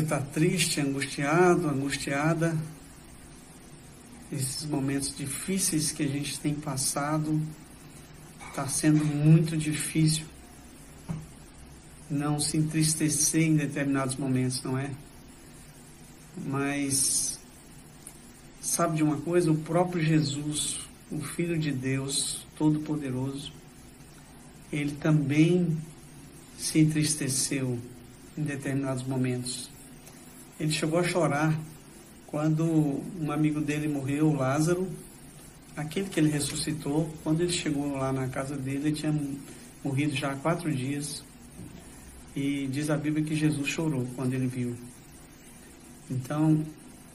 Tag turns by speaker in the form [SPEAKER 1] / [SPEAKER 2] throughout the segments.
[SPEAKER 1] está triste, angustiado, angustiada, esses momentos difíceis que a gente tem passado, está sendo muito difícil não se entristecer em determinados momentos, não é? Mas sabe de uma coisa? O próprio Jesus, o Filho de Deus Todo-Poderoso, ele também se entristeceu em determinados momentos. Ele chegou a chorar quando um amigo dele morreu, Lázaro, aquele que ele ressuscitou, quando ele chegou lá na casa dele, ele tinha morrido já há quatro dias. E diz a Bíblia que Jesus chorou quando ele viu. Então,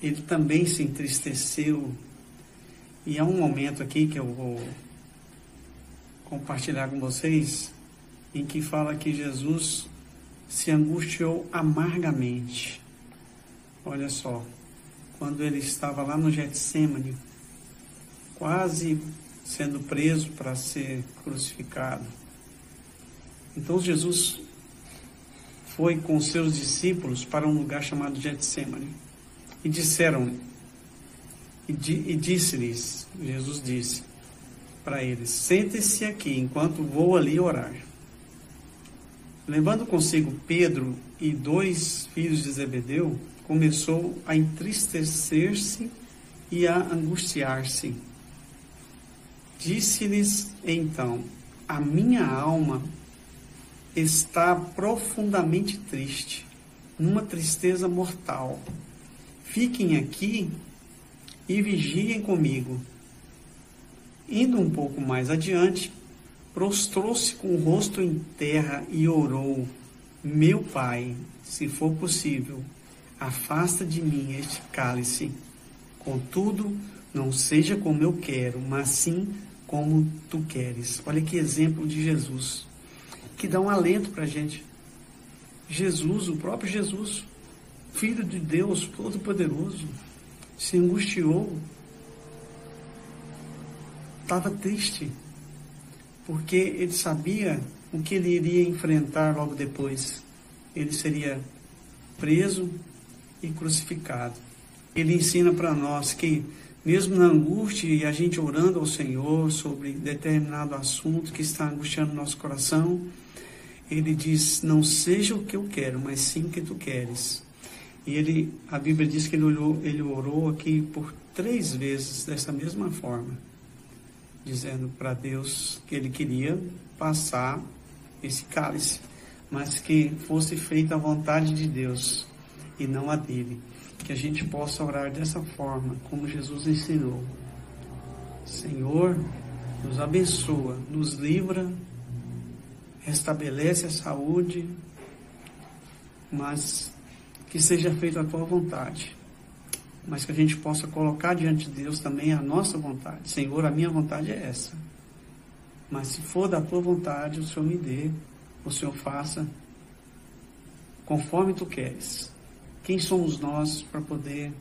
[SPEAKER 1] ele também se entristeceu. E há um momento aqui que eu vou compartilhar com vocês, em que fala que Jesus se angustiou amargamente. Olha só, quando ele estava lá no Getsemane, quase sendo preso para ser crucificado. Então Jesus foi com seus discípulos para um lugar chamado Getsemane e disseram e, e disse-lhes, Jesus disse para eles: Sente-se aqui enquanto vou ali orar. Levando consigo Pedro e dois filhos de Zebedeu, começou a entristecer-se e a angustiar-se. Disse-lhes então: A minha alma está profundamente triste, numa tristeza mortal. Fiquem aqui e vigiem comigo. Indo um pouco mais adiante, prostrou-se com o rosto em terra e orou: Meu pai, se for possível, afasta de mim este cálice. Contudo, não seja como eu quero, mas sim como tu queres. Olha que exemplo de Jesus que dá um alento para a gente. Jesus, o próprio Jesus, Filho de Deus Todo-Poderoso, se angustiou, estava triste, porque ele sabia o que ele iria enfrentar logo depois. Ele seria preso e crucificado. Ele ensina para nós que, mesmo na angústia e a gente orando ao Senhor sobre determinado assunto que está angustiando nosso coração, ele diz: Não seja o que eu quero, mas sim o que tu queres. E ele, a Bíblia diz que ele orou, ele orou aqui por três vezes dessa mesma forma, dizendo para Deus que ele queria passar esse cálice, mas que fosse feita a vontade de Deus e não a dele. Que a gente possa orar dessa forma, como Jesus ensinou. Senhor, nos abençoa, nos livra restabelece a saúde, mas que seja feita a tua vontade. Mas que a gente possa colocar diante de Deus também a nossa vontade. Senhor, a minha vontade é essa. Mas se for da tua vontade, o Senhor me dê, o Senhor faça conforme tu queres. Quem somos nós para poder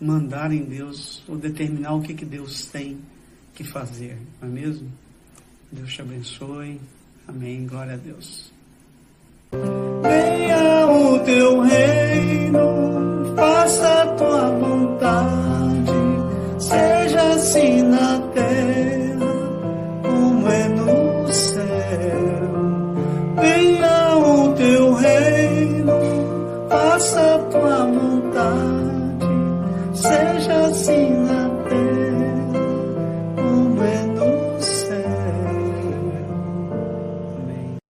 [SPEAKER 1] mandar em Deus ou determinar o que, que Deus tem que fazer, não é mesmo? Deus te abençoe. Amém. Glória a Deus. 写首